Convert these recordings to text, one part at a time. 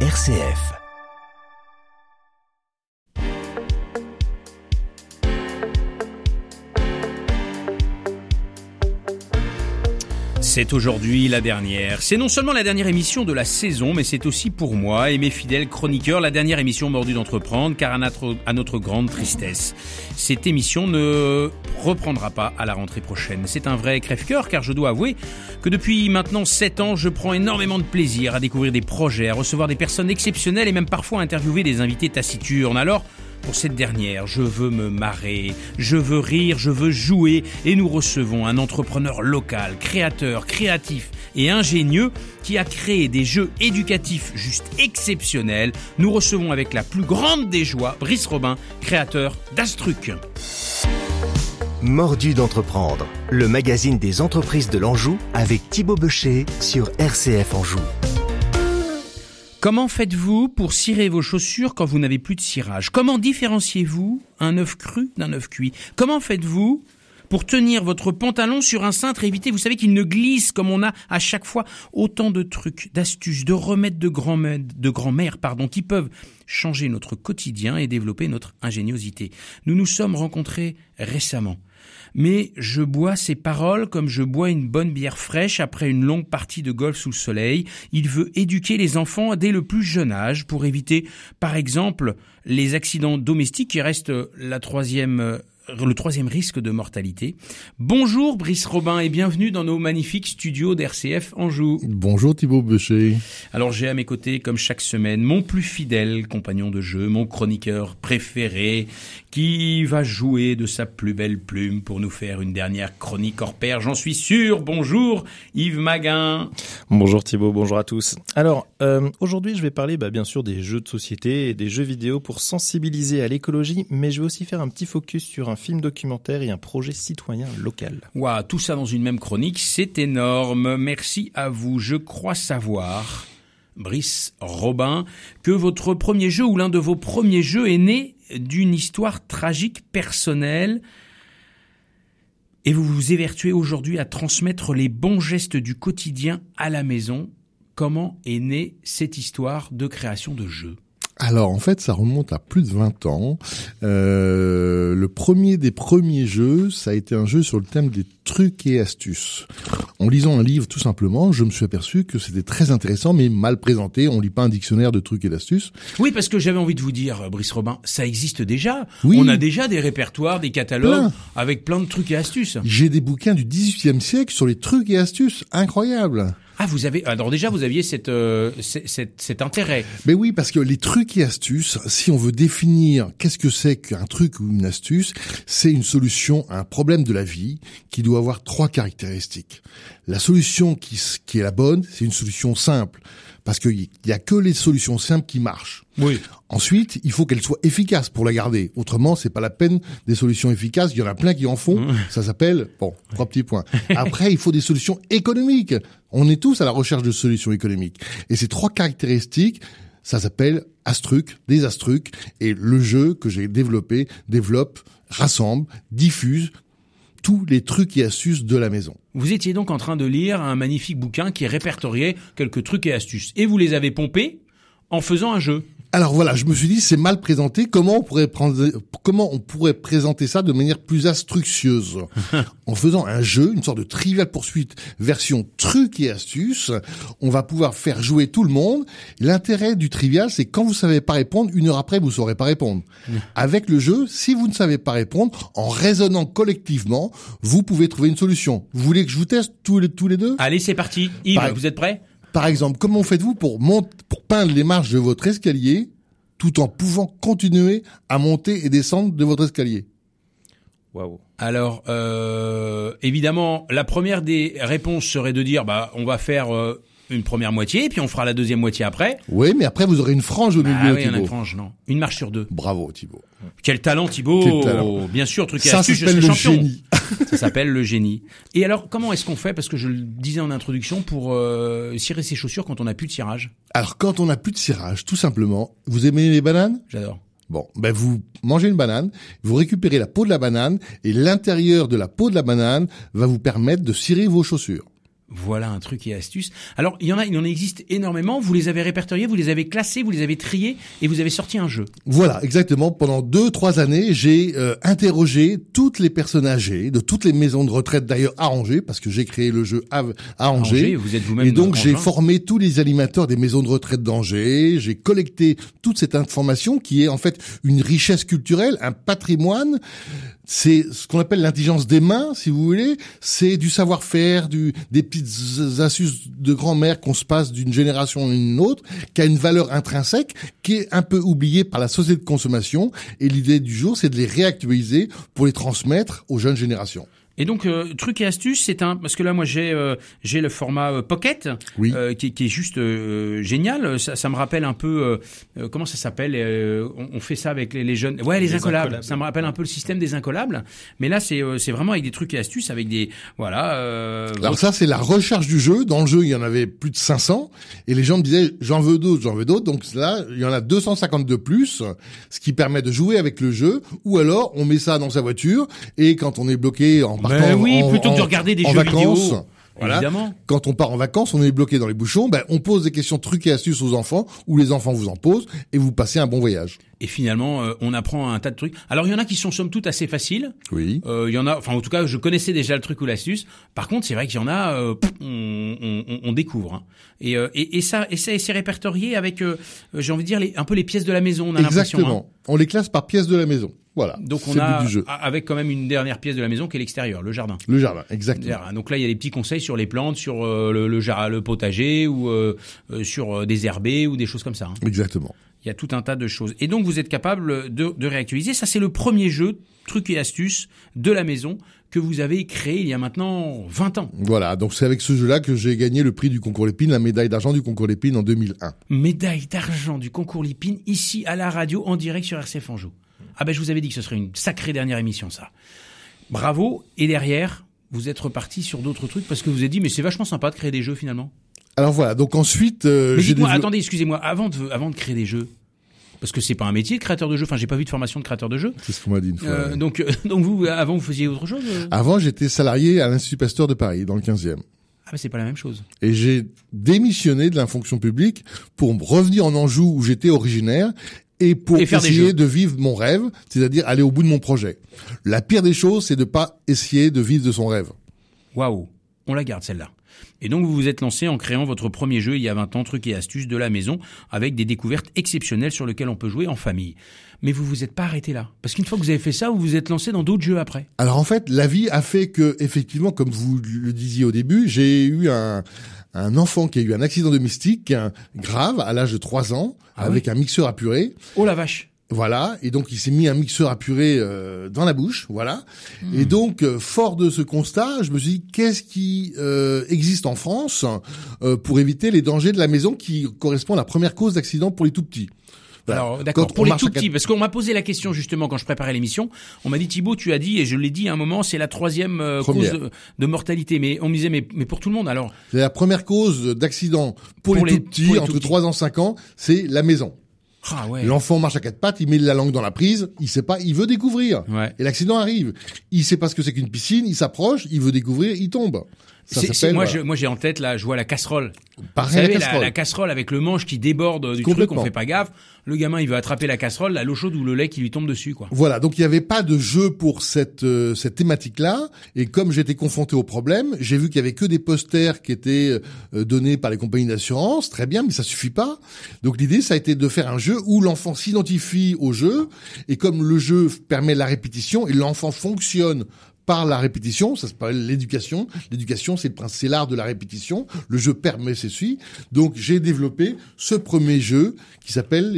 RCF. C'est aujourd'hui la dernière. C'est non seulement la dernière émission de la saison, mais c'est aussi pour moi et mes fidèles chroniqueurs la dernière émission mordue d'entreprendre, car à notre, grande tristesse, cette émission ne reprendra pas à la rentrée prochaine. C'est un vrai crève-cœur, car je dois avouer que depuis maintenant 7 ans, je prends énormément de plaisir à découvrir des projets, à recevoir des personnes exceptionnelles et même parfois à interviewer des invités taciturnes. Alors, pour cette dernière, je veux me marrer, je veux rire, je veux jouer et nous recevons un entrepreneur local, créateur, créatif et ingénieux qui a créé des jeux éducatifs juste exceptionnels. Nous recevons avec la plus grande des joies Brice Robin, créateur d'Astruc. Mordu d'entreprendre, le magazine des entreprises de l'Anjou avec Thibaut Becher sur RCF Anjou. Comment faites-vous pour cirer vos chaussures quand vous n'avez plus de cirage? Comment différenciez-vous un œuf cru d'un œuf cuit? Comment faites-vous pour tenir votre pantalon sur un cintre et éviter, vous savez, qu'il ne glisse comme on a à chaque fois autant de trucs, d'astuces, de remèdes de grand-mère, de grand-mère, pardon, qui peuvent changer notre quotidien et développer notre ingéniosité. Nous nous sommes rencontrés récemment mais je bois ces paroles comme je bois une bonne bière fraîche après une longue partie de golf sous le soleil. Il veut éduquer les enfants dès le plus jeune âge pour éviter, par exemple, les accidents domestiques qui restent la troisième le troisième risque de mortalité. Bonjour Brice Robin et bienvenue dans nos magnifiques studios d'RCF Anjou. Bonjour Thibaut Becher. Alors j'ai à mes côtés, comme chaque semaine, mon plus fidèle compagnon de jeu, mon chroniqueur préféré, qui va jouer de sa plus belle plume pour nous faire une dernière chronique hors pair, j'en suis sûr. Bonjour Yves Maguin. Bonjour Thibaut, bonjour à tous. Alors euh, aujourd'hui je vais parler bah, bien sûr des jeux de société et des jeux vidéo pour sensibiliser à l'écologie, mais je vais aussi faire un petit focus sur un un film documentaire et un projet citoyen local. Waouh, tout ça dans une même chronique, c'est énorme. Merci à vous. Je crois savoir, Brice Robin, que votre premier jeu ou l'un de vos premiers jeux est né d'une histoire tragique personnelle. Et vous vous évertuez aujourd'hui à transmettre les bons gestes du quotidien à la maison. Comment est née cette histoire de création de jeux? Alors en fait, ça remonte à plus de 20 ans. Euh, le premier des premiers jeux, ça a été un jeu sur le thème des trucs et astuces. En lisant un livre, tout simplement, je me suis aperçu que c'était très intéressant, mais mal présenté. On lit pas un dictionnaire de trucs et d'astuces. Oui, parce que j'avais envie de vous dire, Brice Robin, ça existe déjà. Oui. On a déjà des répertoires, des catalogues avec plein de trucs et astuces. J'ai des bouquins du 18e siècle sur les trucs et astuces. Incroyable. Ah, vous avez alors déjà vous aviez cette, euh, cet, cet intérêt. Mais oui, parce que les trucs et astuces, si on veut définir qu'est-ce que c'est qu'un truc ou une astuce, c'est une solution à un problème de la vie qui doit avoir trois caractéristiques. La solution qui, qui est la bonne, c'est une solution simple, parce qu'il y a que les solutions simples qui marchent. Oui. Ensuite, il faut qu'elle soit efficace pour la garder. Autrement, c'est pas la peine des solutions efficaces. Il y en a plein qui en font. Mmh. Ça s'appelle, bon, trois petits points. Après, il faut des solutions économiques. On est tous à la recherche de solutions économiques. Et ces trois caractéristiques, ça s'appelle Astruc, des Astruc. Et le jeu que j'ai développé développe, rassemble, diffuse tous les trucs et astuces de la maison. Vous étiez donc en train de lire un magnifique bouquin qui répertoriait quelques trucs et astuces. Et vous les avez pompés en faisant un jeu. Alors voilà, je me suis dit c'est mal présenté. Comment on pourrait prendre, comment on pourrait présenter ça de manière plus astucieuse en faisant un jeu, une sorte de trivial poursuite version truc et astuce. On va pouvoir faire jouer tout le monde. L'intérêt du trivial, c'est quand vous savez pas répondre, une heure après vous saurez pas répondre. Avec le jeu, si vous ne savez pas répondre, en raisonnant collectivement, vous pouvez trouver une solution. Vous voulez que je vous teste tous les tous les deux? Allez, c'est parti. Yves, vous êtes prêt? Par exemple, comment faites-vous pour, pour peindre les marches de votre escalier tout en pouvant continuer à monter et descendre de votre escalier? Waouh. Alors, euh, évidemment, la première des réponses serait de dire, bah, on va faire euh, une première moitié, et puis on fera la deuxième moitié après. Oui, mais après vous aurez une frange au milieu. Ah oui, Thibaut. une frange, non. Une marche sur deux. Bravo, Thibaut. Quel talent, Thibaut. Quel talent. Bien sûr, truc Ça s'appelle le génie. Ça s'appelle le génie. Et alors, comment est-ce qu'on fait? Parce que je le disais en introduction, pour euh, cirer ses chaussures quand on n'a plus de cirage. Alors, quand on n'a plus de cirage, tout simplement, vous aimez les bananes? J'adore. Bon, ben vous mangez une banane, vous récupérez la peau de la banane et l'intérieur de la peau de la banane va vous permettre de cirer vos chaussures. Voilà un truc et astuce. Alors, il y en a, il en existe énormément. Vous les avez répertoriés, vous les avez classés, vous les avez triés et vous avez sorti un jeu. Voilà, exactement. Pendant deux, trois années, j'ai euh, interrogé toutes les personnes âgées de toutes les maisons de retraite, d'ailleurs à Angers, parce que j'ai créé le jeu à, à Angers. Angers, vous êtes vous-même Et donc j'ai formé tous les animateurs des maisons de retraite d'Angers. J'ai collecté toute cette information qui est en fait une richesse culturelle, un patrimoine. C'est ce qu'on appelle l'intelligence des mains, si vous voulez. C'est du savoir-faire, du des petites astuces de grand-mère qu'on se passe d'une génération à une autre, qui a une valeur intrinsèque, qui est un peu oubliée par la société de consommation. Et l'idée du jour, c'est de les réactualiser pour les transmettre aux jeunes générations. Et donc, euh, truc et astuce, c'est un parce que là, moi, j'ai euh, j'ai le format euh, Pocket, Oui. euh, qui, qui est juste euh, génial. Ça, ça me rappelle un peu euh, euh, comment ça s'appelle. euh, on, on fait ça avec les, les jeunes. Ouais, les, Les incollables. incollables. Ça me rappelle un peu le système des incollables. Mais là, c'est euh, c'est vraiment avec des trucs et astuces, avec des voilà. Euh, Alors ça, c'est la recherche du jeu. Dans le jeu, il y en avait plus de 500. Et les gens me disaient, j'en veux d'autres, j'en veux d'autres. Donc là, il y en a 252 plus, ce qui permet de jouer avec le jeu. Ou alors, on met ça dans sa voiture. Et quand on est bloqué en partant oui, en- plutôt que de regarder des en jeux vacances, vidéo. Voilà. Évidemment. Quand on part en vacances, on est bloqué dans les bouchons. Ben, on pose des questions trucs et astuces aux enfants, ou les enfants vous en posent, et vous passez un bon voyage. Et finalement, euh, on apprend un tas de trucs. Alors, il y en a qui sont somme toute assez faciles. Oui. Euh, Il y en a, enfin en tout cas, je connaissais déjà le truc ou l'astuce. Par contre, c'est vrai qu'il y en a, euh, pff, on, on- on- découvre. hein. Et, euh, et, et ça, et ça, et c'est répertorié avec, euh, j'ai envie de dire, les, un peu les pièces de la maison. On a hein. Exactement. On les classe par pièces de la maison. Voilà. Donc on a du jeu. a- avec quand même une dernière pièce de la maison qui est l'extérieur, le jardin. Le jardin. Exactement. Donc là, il y a des petits conseils sur les plantes, sur euh, le, le, jar- le potager ou euh, euh, sur euh, des herbés ou des choses comme ça. hein. Exactement. Il y a tout un tas de choses. Et donc, vous êtes capable de, de réactualiser. Ça, c'est le premier jeu, trucs et astuces, de la maison que vous avez créé il y a maintenant 20 ans. Voilà, donc c'est avec ce jeu-là que j'ai gagné le prix du concours Lépine, la médaille d'argent du concours Lépine en 2001. Médaille d'argent du concours Lipine, ici à la radio, en direct sur RCF Anjou. Ah ben, je vous avais dit que ce serait une sacrée dernière émission, ça. Bravo. Et derrière, vous êtes reparti sur d'autres trucs parce que vous avez dit, mais c'est vachement sympa de créer des jeux finalement. Alors voilà, donc ensuite, euh, Mais dites-moi, attendez, excusez-moi, avant de, avant de créer des jeux, parce que c'est pas un métier de créateur de jeux, enfin, j'ai pas vu de formation de créateur de jeux. C'est ce qu'on m'a dit une fois. Euh, ouais. donc, euh, donc vous, avant, vous faisiez autre chose euh Avant, j'étais salarié à l'Institut Pasteur de Paris, dans le 15e. Ah, mais c'est pas la même chose. Et j'ai démissionné de la fonction publique pour revenir en Anjou où j'étais originaire et pour Et faire des essayer de vivre mon rêve, c'est-à-dire aller au bout de mon projet. La pire des choses, c'est de pas essayer de vivre de son rêve. Waouh, on la garde celle-là. Et donc vous vous êtes lancé en créant votre premier jeu il y a 20 ans, trucs et astuces de la maison, avec des découvertes exceptionnelles sur lesquelles on peut jouer en famille. Mais vous vous êtes pas arrêté là. Parce qu'une fois que vous avez fait ça, vous vous êtes lancé dans d'autres jeux après. Alors en fait, la vie a fait que, effectivement, comme vous le disiez au début, j'ai eu un, un enfant qui a eu un accident domestique grave à l'âge de 3 ans, Ah avec un mixeur à purée. Oh la vache. Voilà, et donc il s'est mis un mixeur à purée euh, dans la bouche, voilà. Et donc, euh, fort de ce constat, je me suis dit, qu'est-ce qui euh, existe en France euh, pour éviter les dangers de la maison qui correspond à la première cause d'accident pour les tout-petits Voilà. Alors d'accord, pour les tout petits, parce qu'on m'a posé la question justement quand je préparais l'émission, on m'a dit Thibaut, tu as dit, et je l'ai dit à un moment, c'est la troisième euh, cause de, de mortalité. Mais on me disait, mais, mais pour tout le monde alors? C'est la première cause d'accident pour, Pour les, tout petits, les entre tout petits. 3 ans 5 ans, c'est la maison. Ah ouais. L'enfant marche à quatre pattes, il met la langue dans la prise, il sait pas, il veut découvrir. Ouais. Et l'accident arrive. Il sait pas ce que c'est qu'une piscine, il s'approche, il veut découvrir, il tombe. Ça s'appelle moi, voilà. je, moi, j'ai en tête là, je vois la casserole. Pareil, Vous savez, la casserole. la casserole avec le manche qui déborde du truc, on fait pas gaffe. Le gamin, il veut attraper la casserole, la l'eau chaude ou le lait qui lui tombe dessus, quoi. Voilà, donc il n'y avait pas de jeu pour cette euh, cette thématique-là, et comme j'étais confronté au problème, j'ai vu qu'il y avait que des posters qui étaient euh, donnés par les compagnies d'assurance, très bien, mais ça suffit pas. Donc l'idée, ça a été de faire un jeu où l'enfant s'identifie au jeu, et comme le jeu permet la répétition et l'enfant fonctionne par la répétition, ça s'appelle l'éducation. L'éducation, c'est le principe, c'est l'art de la répétition. Le jeu permet ceci. Donc, j'ai développé ce premier jeu qui s'appelle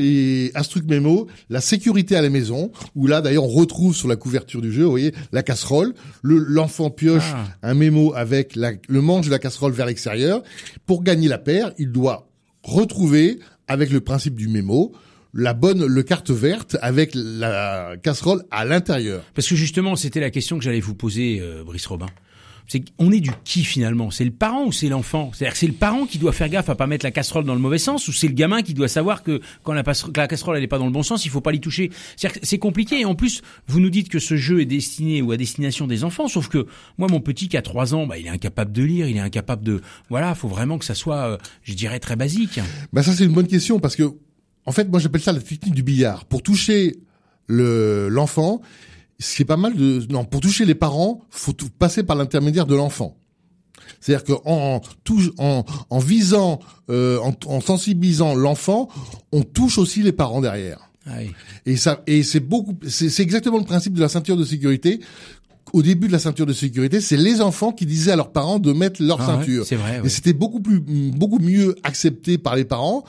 Instruct Memo, la sécurité à la maison, où là, d'ailleurs, on retrouve sur la couverture du jeu, vous voyez, la casserole. Le- L'enfant pioche Ah. un mémo avec la- le manche de la casserole vers l'extérieur. Pour gagner la paire, il doit retrouver, avec le principe du mémo, la bonne, le carte verte avec la casserole à l'intérieur. Parce que justement, c'était la question que j'allais vous poser, euh, Brice Robin. c'est on est du qui finalement? C'est le parent ou c'est l'enfant? C'est-à-dire que c'est le parent qui doit faire gaffe à pas mettre la casserole dans le mauvais sens ou c'est le gamin qui doit savoir que quand la, la casserole elle est pas dans le bon sens, il faut pas l'y toucher? C'est c'est compliqué et en plus vous nous dites que ce jeu est destiné ou à destination des enfants, sauf que moi mon petit qui a 3 ans, bah, il est incapable de lire, il est incapable de voilà, faut vraiment que ça soit, euh, je dirais très basique. Bah ça c'est une bonne question parce que en fait moi j'appelle ça la technique du billard. Pour toucher le l'enfant, ce qui est pas mal de non pour toucher les parents, faut passer par l'intermédiaire de l'enfant. C'est-à-dire qu'en en, en visant, euh, en, sensibilisant l'enfant, on touche aussi les parents derrière. Ah et ça, et c'est beaucoup, c'est exactement le principe de la ceinture de sécurité. Au début de la ceinture de sécurité, c'est les enfants qui disaient à leurs parents de mettre leur ah ceinture. c'est vrai. Et c'était beaucoup plus, beaucoup mieux accepté par les parents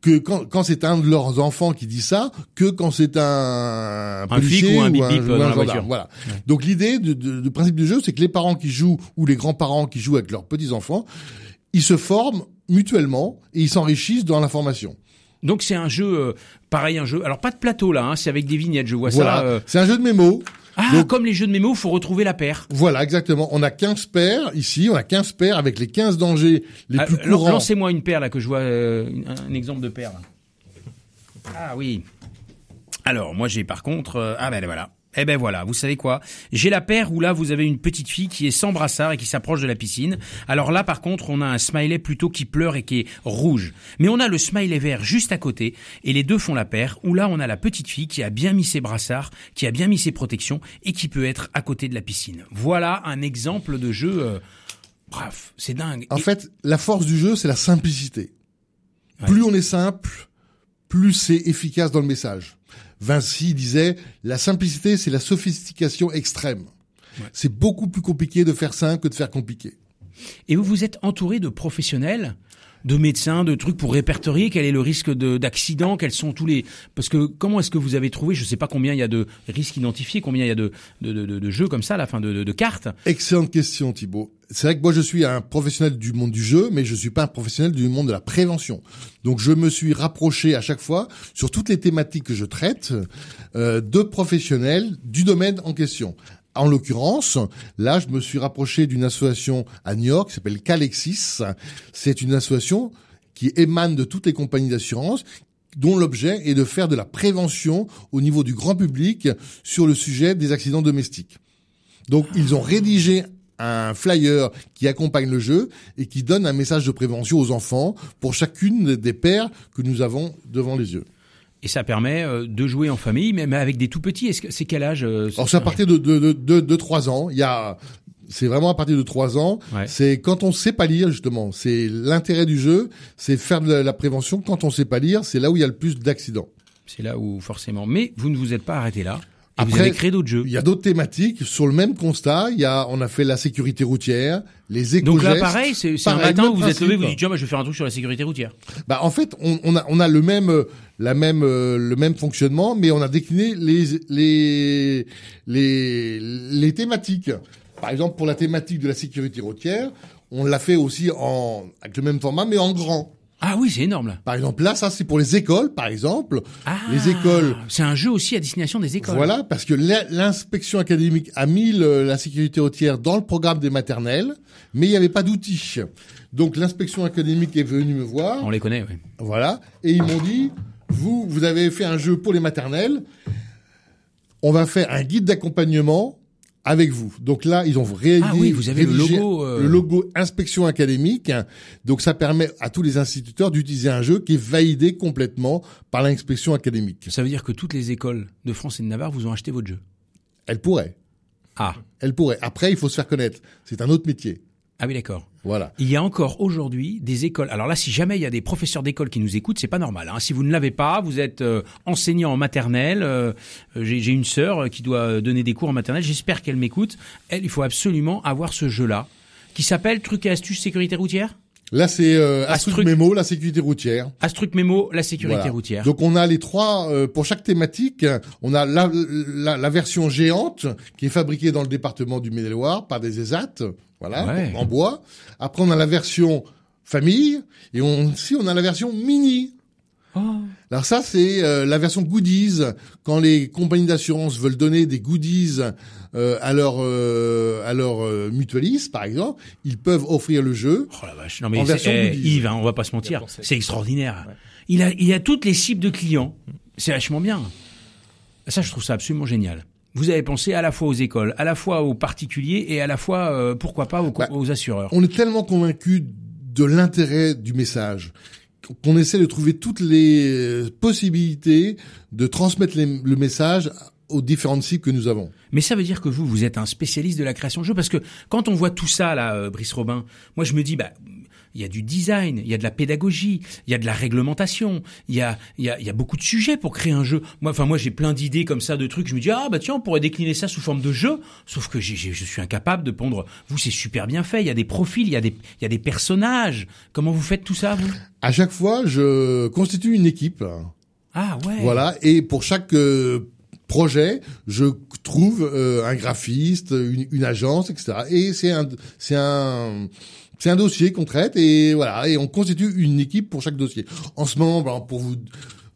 que quand, quand c'est un de leurs enfants qui dit ça, que quand c'est un, un policier ou un, bip -bip ou un, voiture. Voilà. Donc l'idée du de, principe du jeu, c'est que les parents qui jouent ou les grands-parents qui jouent avec leurs petits-enfants, ils se forment mutuellement et ils s'enrichissent dans l'information. Donc c'est un jeu, euh, pareil, un jeu. Alors pas de plateau là, hein, c'est avec des vignettes. Je vois ça. Euh... C'est un jeu de mémo. Ah, comme les jeux de mémo, faut retrouver la paire. Voilà, exactement. On a 15 paires ici, on a 15 paires avec les 15 dangers les ah, plus courants. Lancez-moi une paire là que je vois euh, un, exemple de paire. Ah oui. Alors, moi j'ai par contre euh, ah ben voilà. Eh ben voilà, vous savez quoi? J'ai la paire où là vous avez une petite fille qui est sans brassard et qui s'approche de la piscine. Alors là par contre on a un smiley plutôt qui pleure et qui est rouge. Mais on a le smiley vert juste à côté et les deux font la paire où là on a la petite fille qui a bien mis ses brassards, qui a bien mis ses protections et qui peut être à côté de la piscine. Voilà un exemple de jeu. Euh, bref, c'est dingue. En fait, la force du jeu c'est la simplicité. Plus on est simple, plus c'est efficace dans le message. Vinci disait la simplicité, c'est la sophistication extrême. C'est beaucoup plus compliqué de faire simple que de faire compliqué. Et vous vous êtes entouré de professionnels de médecins, de trucs pour répertorier quel est le risque d'accident, quels sont tous les parce que comment est-ce que vous avez trouvé, je sais pas combien il y a de risques identifiés, combien il y a de jeux comme ça, à la fin de, cartes. Excellente question, Thibault. C'est vrai que moi je suis un professionnel du monde du jeu, mais je suis pas un professionnel du monde de la prévention. Donc je me suis rapproché à chaque fois sur toutes les thématiques que je traite euh, de professionnels du domaine en question. En l'occurrence, là, je me suis rapproché d'une association à New York qui s'appelle Calexis. C'est une association qui émane de toutes les compagnies d'assurance dont l'objet est de faire de la prévention au niveau du grand public sur le sujet des accidents domestiques. Donc, ils ont rédigé un flyer qui accompagne le jeu et qui donne un message de prévention aux enfants pour chacune des paires que nous avons devant les yeux. Et ça permet euh, de jouer en famille, même avec des tout petits. Est-ce que c'est quel âge euh, Alors c'est à partir de de, de, de, de 3 ans. Il y a c'est vraiment à partir de 3 ans. C'est quand on sait pas lire justement. C'est l'intérêt du jeu, c'est faire de la prévention. Quand on sait pas lire, c'est là où il y a le plus d'accidents. C'est là où forcément. Mais vous ne vous êtes pas arrêté là. Après, vous avez créé d'autres jeux. Il y a d'autres thématiques sur le même constat. Il y a, on a fait la sécurité routière, les éco Donc là, pareil, c'est un matin où vous êtes levé, vous dites tiens, moi, je vais faire un truc sur la sécurité routière. Bah en fait, on, on a, on a le même, la même, le même fonctionnement, mais on a décliné les, les, les, les thématiques. Par exemple, pour la thématique de la sécurité routière, on l'a fait aussi en avec le même format, mais en grand. Ah oui, c'est énorme là. Par exemple, là, ça c'est pour les écoles, par exemple. Ah, les écoles. C'est un jeu aussi à destination des écoles. Voilà, parce que l'inspection académique a mis la sécurité routière dans le programme des maternelles, mais il n'y avait pas d'outils. Donc l'inspection académique est venue me voir. On les connaît, oui. Voilà, et ils m'ont dit, vous, vous avez fait un jeu pour les maternelles. On va faire un guide d'accompagnement avec vous. Donc là, ils ont réalisé ah oui, vous avez le logo, euh, le logo inspection académique. Donc ça permet à tous les instituteurs d'utiliser un jeu qui est validé complètement par l'inspection académique. Ça veut dire que toutes les écoles de France et de Navarre vous ont acheté votre jeu? Elles pourraient. Ah. Elles pourraient. Après, il faut se faire connaître. C'est un autre métier. Ah oui, d'accord. Voilà. Il y a encore aujourd'hui des écoles. Alors là, si jamais il y a des professeurs d'école qui nous écoutent, c'est pas normal. Hein. Si vous ne l'avez pas, vous êtes euh, enseignant en maternelle. Euh, j'ai une sœur qui doit donner des cours en maternelle. J'espère qu'elle m'écoute. Elle, il faut absolument avoir ce jeu-là, qui s'appelle Truc et astuces sécurité routière. Là, c'est euh, Astruc Memo, la sécurité routière. Astruc Memo, la sécurité routière. Donc, on a les trois euh, pour chaque thématique. On a la, la, la, version géante qui est fabriquée dans le département du Maine-et-Loire par des ESAT, voilà, en bois. Après, on a la version famille et on, si on a la version mini. Oh. Alors ça, c'est euh, la version goodies. Quand les compagnies d'assurance veulent donner des goodies euh, à leurs euh, à leurs euh, mutualistes, par exemple, ils peuvent offrir le jeu. Oh la vache. Non mais En c'est- version eh, goodies. Yves, hein, on va pas se mentir, c'est extraordinaire. Il a il a toutes les cibles de clients. C'est vachement bien. Ça, je trouve ça absolument génial. Vous avez pensé à la fois aux écoles, à la fois aux particuliers et à la fois, euh, pourquoi pas, aux, Bah, aux assureurs. On est tellement convaincu de l'intérêt du message qu'on essaie de trouver toutes les possibilités de transmettre le message aux différentes cibles que nous avons. Mais ça veut dire que vous, vous êtes un spécialiste de la création de jeux parce que quand on voit tout ça là, euh, Brice Robin, moi je me dis bah il y a du design, il y a de la pédagogie, il y a de la réglementation, il y a il y a, il y a beaucoup de sujets pour créer un jeu. Moi enfin moi j'ai plein d'idées comme ça de trucs, je me dis ah bah tiens on pourrait décliner ça sous forme de jeu, sauf que je suis incapable de pondre. Vous c'est super bien fait, il y a des profils, il y a des il y a des personnages. Comment vous faites tout ça vous? À chaque fois, je constitue une équipe. Ah ouais. Voilà, et pour chaque euh, projet, je trouve euh, un graphiste, une, une agence, etc. Et c'est un, c'est un, c'est un dossier qu'on traite et voilà, et on constitue une équipe pour chaque dossier. En ce moment, ben, pour vous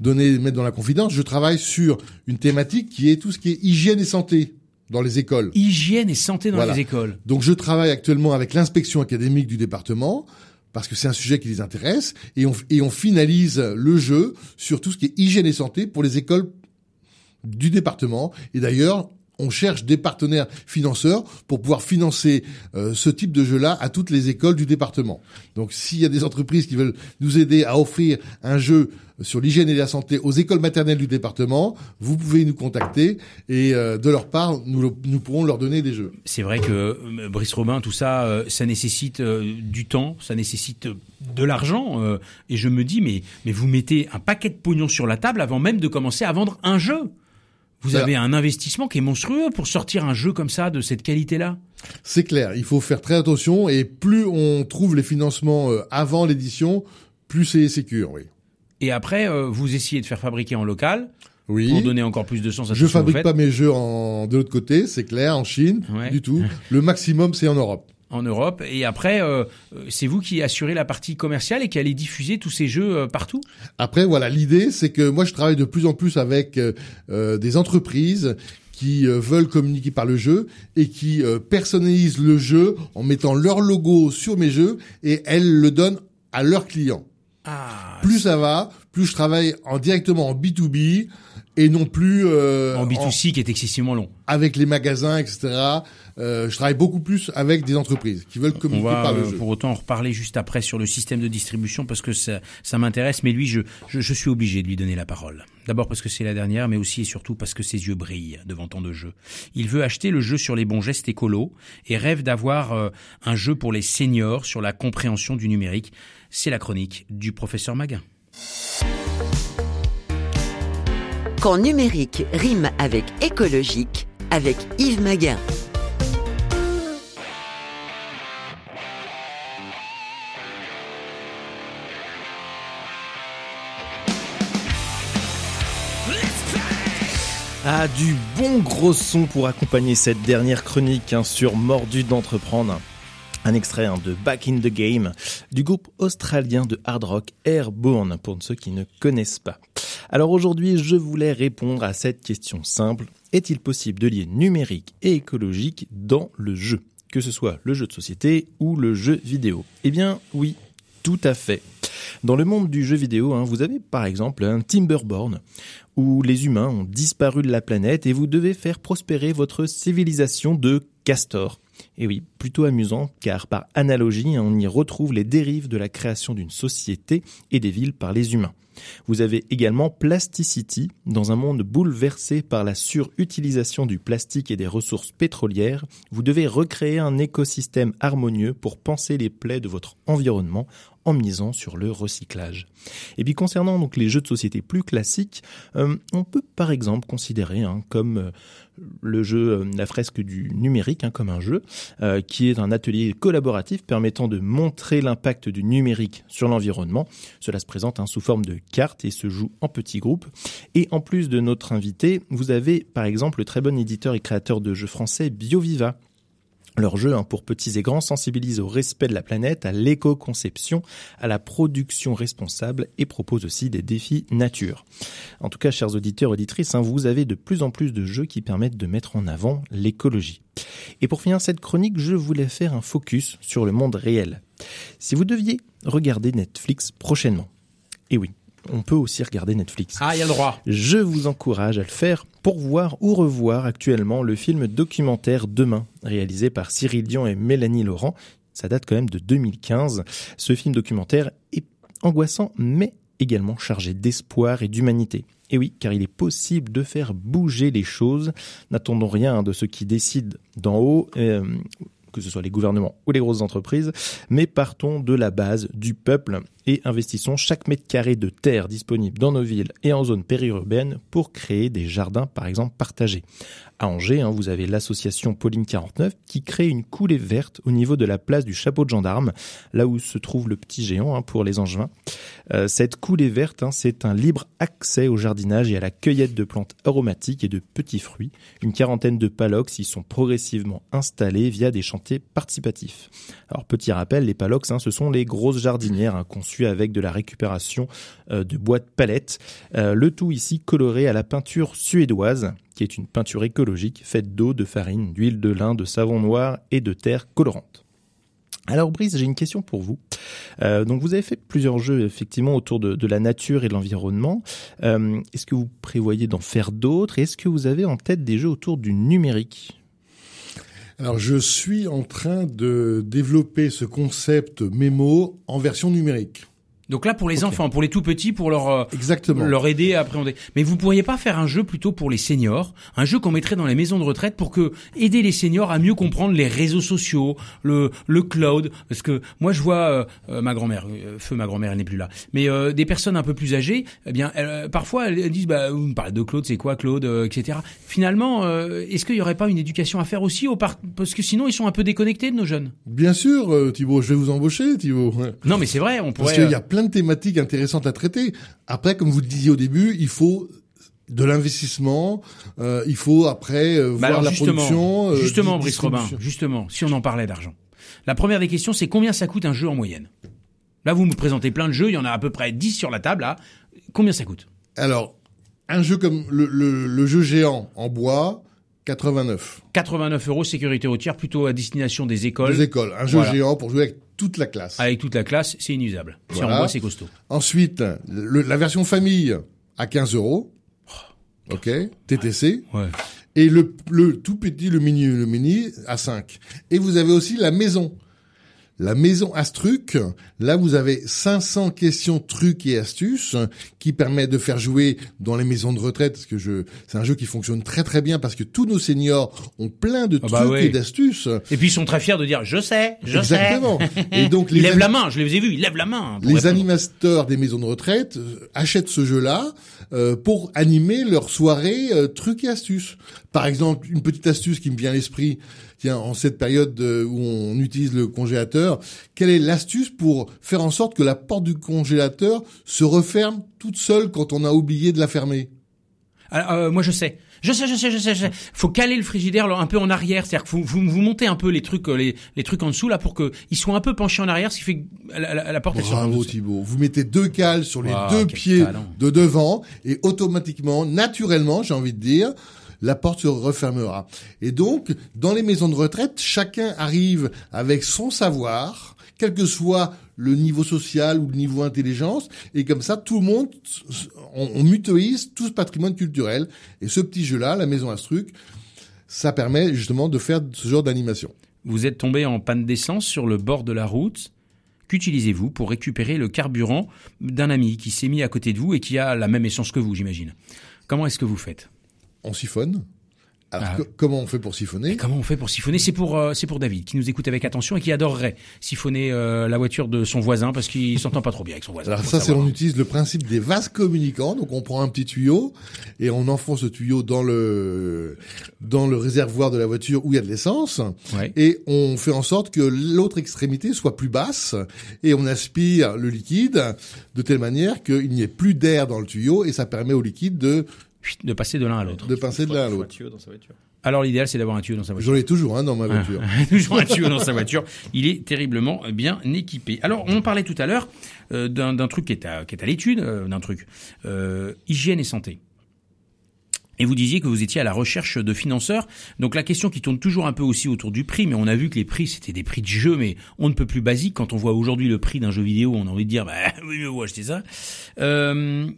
donner, mettre dans la confidence, je travaille sur une thématique qui est tout ce qui est hygiène et santé dans les écoles. Hygiène et santé dans Voilà. les écoles. Donc je travaille actuellement avec l'inspection académique du département parce que c'est un sujet qui les intéresse et on, et on finalise le jeu sur tout ce qui est hygiène et santé pour les écoles du département. Et d'ailleurs, on cherche des partenaires financeurs pour pouvoir financer euh, ce type de jeu-là à toutes les écoles du département. Donc s'il y a des entreprises qui veulent nous aider à offrir un jeu sur l'hygiène et la santé aux écoles maternelles du département, vous pouvez nous contacter et euh, de leur part, nous, nous pourrons leur donner des jeux. C'est vrai que euh, Brice Robin, tout ça, euh, ça nécessite euh, du temps, ça nécessite euh, de l'argent. euh, et je me dis, mais, mais vous mettez un paquet de pognon sur la table avant même de commencer à vendre un jeu. Vous avez un investissement qui est monstrueux pour sortir un jeu comme ça, de cette qualité-là. C'est clair, il faut faire très attention et plus on trouve les financements euh, avant l'édition, plus c'est sécur, oui. Et après, euh, vous essayez de faire fabriquer en local Oui. pour donner encore plus de sens à Je fabrique pas mes jeux en de l'autre côté, c'est clair, en Chine, Ouais. du tout. Le maximum c'est en Europe. En Europe. Et après, euh, euh, c'est vous qui assurez la partie commerciale et qui allez diffuser tous ces jeux euh, partout? Après voilà, l'idée c'est que moi je travaille de plus en plus avec euh, euh, des entreprises qui veulent communiquer par le jeu et qui personnalisent le jeu en mettant leur logo sur mes jeux et elles le donnent à leurs clients. Ah, Plus ça va, plus je travaille en directement en B2B et non plus euh, en B2C qui est excessivement long. avec les magasins, etc. Euh, je travaille beaucoup plus avec des entreprises qui veulent On communiquer va par le euh, jeu. pour autant en reparler juste après sur le système de distribution parce que ça, ça m'intéresse. Mais lui, je, je, je suis obligé de lui donner la parole. D'abord parce que c'est la dernière, mais aussi et surtout parce que ses yeux brillent devant tant de jeux. Il veut acheter le jeu sur les bons gestes écolos et rêve d'avoir euh, un jeu pour les seniors sur la compréhension du numérique. C'est la chronique du professeur Maguin. Quand numérique rime avec écologique, avec Yves Maguin. Ah, du bon gros son pour accompagner cette dernière chronique hein, sur Mordu d'entreprendre. Un extrait hein, de Back in the Game du groupe australien de hard rock Airborne pour ceux qui ne connaissent pas. Alors aujourd'hui, je voulais répondre à cette question simple. Est-il possible de lier numérique et écologique dans le jeu? Que ce soit le jeu de société ou le jeu vidéo? Eh bien oui, tout à fait. Dans le monde du jeu vidéo, hein, vous avez par exemple un Timberborn où les humains ont disparu de la planète et vous devez faire prospérer votre civilisation de castors. Et oui, plutôt amusant, car par analogie, on y retrouve les dérives de la création d'une société et des villes par les humains. Vous avez également Plasticity, dans un monde bouleversé par la surutilisation du plastique et des ressources pétrolières, vous devez recréer un écosystème harmonieux pour penser les plaies de votre environnement en misant sur le recyclage. Et puis concernant donc les jeux de société plus classiques, euh, on peut par exemple considérer hein, comme euh, le jeu euh, La fresque du numérique, hein, comme un jeu euh, qui est un atelier collaboratif permettant de montrer l'impact du numérique sur l'environnement. Cela se présente hein, sous forme de cartes et se joue en petits groupes. Et en plus de notre invité, vous avez par exemple le très bon éditeur et créateur de jeux français BioViva Leur jeu, hein, pour petits et grands, sensibilise au respect de la planète, à l'éco-conception, à la production responsable et propose aussi des défis nature. En tout cas, chers auditeurs auditrices, hein, vous avez de plus en plus de jeux qui permettent de mettre en avant l'écologie. Et pour finir cette chronique, je voulais faire un focus sur le monde réel. Si vous deviez regarder Netflix prochainement, et oui, on peut aussi regarder Netflix. Ah, il y a le droit. Je vous encourage à le faire pour voir ou revoir actuellement le film documentaire Demain, réalisé par Cyril Dion et Mélanie Laurent. Ça date quand même de 2015. Ce film documentaire est angoissant, mais également chargé d'espoir et d'humanité. Et oui, car il est possible de faire bouger les choses. N'attendons rien de ceux qui décident d'en haut. Euh, que ce soit les gouvernements ou les grosses entreprises, mais partons de la base, du peuple, et investissons chaque mètre carré de terre disponible dans nos villes et en zones périurbaines pour créer des jardins, par exemple, partagés. À Angers, hein, vous avez l'association Pauline 49 qui crée une coulée verte au niveau de la place du chapeau de gendarme, là où se trouve le petit géant hein, pour les Angevins. Euh, cette coulée verte, hein, c'est un libre accès au jardinage et à la cueillette de plantes aromatiques et de petits fruits. Une quarantaine de palox y sont progressivement installés via des chantiers participatifs. Alors petit rappel, les palox, ce sont les grosses jardinières conçues avec de la récupération euh, de bois de palettes. Euh, le tout ici coloré à la peinture suédoise qui est une peinture écologique faite d'eau, de farine, d'huile de lin, de savon noir et de terre colorante. Alors Brice, j'ai une question pour vous. Euh, donc vous avez fait plusieurs jeux effectivement autour de, la nature et de l'environnement. Est-ce que vous prévoyez d'en faire d'autres? Est-ce que vous avez en tête des jeux autour du numérique? Alors je suis en train de développer ce concept mémo en version numérique. Donc là, pour les enfants, pour les tout petits, pour leur euh, Exactement. leur aider à appréhender. Mais vous pourriez pas faire un jeu plutôt pour les seniors, un jeu qu'on mettrait dans les maisons de retraite pour que aider les seniors à mieux comprendre les réseaux sociaux, le le cloud, parce que moi je vois euh, euh, ma grand-mère, feu ma grand-mère, elle n'est plus là, mais des personnes un peu plus âgées, eh bien parfois elles disent bah vous me parlez de Claude, c'est quoi Claude, etc. Finalement, est-ce qu'il y aurait pas une éducation à faire aussi au par... parce que sinon ils sont un peu déconnectés de nos jeunes? Bien sûr, Thibault, je vais vous embaucher, Thibault. Non mais c'est vrai, on pourrait. Parce plein de thématiques intéressantes à traiter. Après, comme vous le disiez au début, il faut de l'investissement, euh, il faut après euh, bah voir la justement, production. Euh, justement, Brice Robin, justement, si on en parlait d'argent. La première des questions, c'est combien ça coûte un jeu en moyenne? Là, vous me présentez plein de jeux, il y en a à peu près 10 sur la table, là. Combien ça coûte? Alors, un jeu comme le, le, le jeu géant en bois, 89. 89 euros, sécurité routière, plutôt à destination des écoles. Des écoles. Un jeu géant pour jouer avec toute la classe. Avec toute la classe, c'est inusable. Si en bois, c'est costaud. Ensuite, la version famille à 15 euros. Ok. TTC. Ouais. Et le, le tout petit, le mini, le mini à 5. Et vous avez aussi la maison la maison Astruc, là vous avez 500 questions trucs et astuces qui permettent de faire jouer dans les maisons de retraite parce que je c'est un jeu qui fonctionne très très bien parce que tous nos seniors ont plein de ah bah trucs et d'astuces. Et puis ils sont très fiers de dire je sais, je Exactement. Et donc les ils lèvent la main, je les ai vus, ils lèvent la main. Les animateurs des maisons de retraite euh, achètent ce jeu-là euh, pour animer leur soirée euh, trucs et astuces. Par exemple, une petite astuce qui me vient à l'esprit, tiens, en cette période où on utilise le congélateur, quelle est l'astuce pour faire en sorte que la porte du congélateur se referme toute seule quand on a oublié de la fermer? Alors, euh, moi je sais. Je sais, je sais, je sais, je sais. Faut caler le frigidaire un peu en arrière, c'est-à-dire que vous, vous, vous, montez un peu les trucs, euh, les, les trucs en dessous là pour que ils soient un peu penchés en arrière, ce qui fait que la, la, porte. Bravo Thibault. Vous mettez deux cales sur les deux pieds de devant et automatiquement, naturellement, j'ai envie de dire, la porte se refermera. Et donc, dans les maisons de retraite, chacun arrive avec son savoir, quel que soit le niveau social ou le niveau intelligence, et comme ça, tout le monde, on, mutualise tout ce patrimoine culturel. Et ce petit jeu-là, la maison Astruc, ça permet justement de faire ce genre d'animation. Vous êtes tombé en panne d'essence sur le bord de la route. Qu'utilisez-vous pour récupérer le carburant d'un ami qui s'est mis à côté de vous et qui a la même essence que vous, j'imagine? Comment est-ce que vous faites? On siphonne. Alors ah. comment on fait pour siphonner Comment on fait pour siphonner? C'est pour euh, c'est pour David qui nous écoute avec attention et qui adorerait siphonner euh, la voiture de son voisin parce qu'il s'entend pas trop bien avec son voisin. Alors ça c'est on utilise le principe des vases communicants. Donc on prend un petit tuyau et on enfonce le tuyau dans le dans le réservoir de la voiture où il y a de l'essence et on fait en sorte que l'autre extrémité soit plus basse et on aspire le liquide de telle manière qu'il n'y ait plus d'air dans le tuyau et ça permet au liquide de de passer de l'un à l'autre. De passer de l'un à l'autre. Alors l'idéal c'est d'avoir un tuyau dans sa voiture. J'en ai toujours un dans ma voiture. toujours un tuyau dans sa voiture. Il est terriblement bien équipé. Alors on parlait tout à l'heure euh, d'un d'un truc qui est à, qui est à l'étude, euh, d'un truc euh, hygiène et santé. Et vous disiez que vous étiez à la recherche de financeurs. Donc la question qui tourne toujours un peu aussi autour du prix, mais on a vu que les prix c'était des prix de jeu, mais on ne peut plus basique. Quand on voit aujourd'hui le prix d'un jeu vidéo, on a envie de dire, bah oui, mais vous achetez ça. Euh,